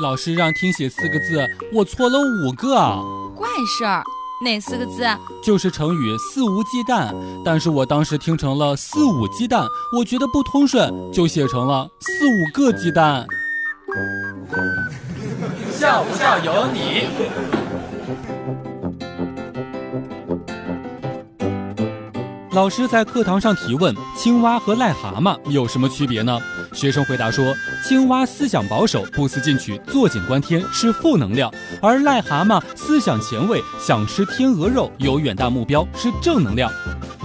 老师让听写四个字，我错了五个。怪事儿，哪四个字？就是成语“肆无忌惮”，但是我当时听成了“四五鸡蛋”，我觉得不通顺，就写成了“四五个鸡蛋”。笑不笑由你。老师在课堂上提问：青蛙和癞蛤蟆有什么区别呢？学生回答说：青蛙思想保守，不思进取，坐井观天，是负能量；而癞蛤蟆思想前卫，想吃天鹅肉，有远大目标，是正能量。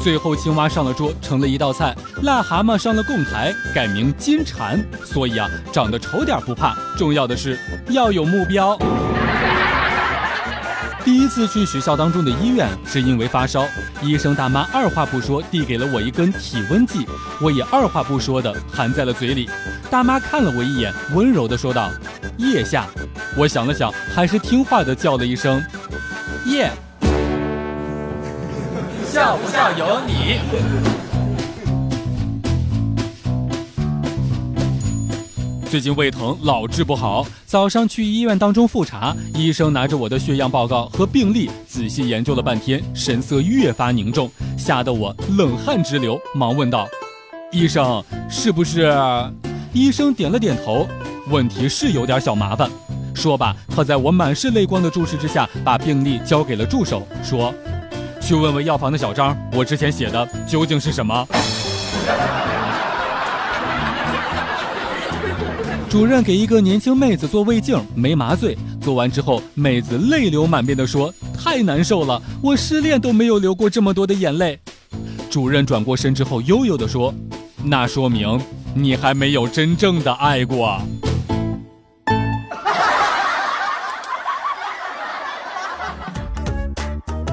最后，青蛙上了桌，成了一道菜；癞蛤蟆上了供台，改名金蝉。所以啊，长得丑点不怕，重要的是要有目标。第一次去学校当中的医院，是因为发烧，医生大妈二话不说递给了我一根体温计，我也二话不说的含在了嘴里。大妈看了我一眼，温柔的说道：“腋下。”我想了想，还是听话的叫了一声：“ 腋。”笑不笑由你。最近胃疼老治不好，早上去医院当中复查，医生拿着我的血样报告和病历仔细研究了半天，神色越发凝重，吓得我冷汗直流，忙问道：“医生，是不是？”医生点了点头，问题是有点小麻烦。说罢，他在我满是泪光的注视之下，把病历交给了助手，说：“去问问药房的小张，我之前写的究竟是什么。”主任给一个年轻妹子做胃镜，没麻醉。做完之后，妹子泪流满面地说：“太难受了，我失恋都没有流过这么多的眼泪。”主任转过身之后，悠悠地说：“那说明你还没有真正的爱过。”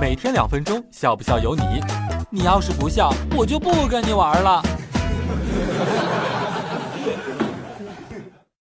每天两分钟，笑不笑由你。你要是不笑，我就不跟你玩了。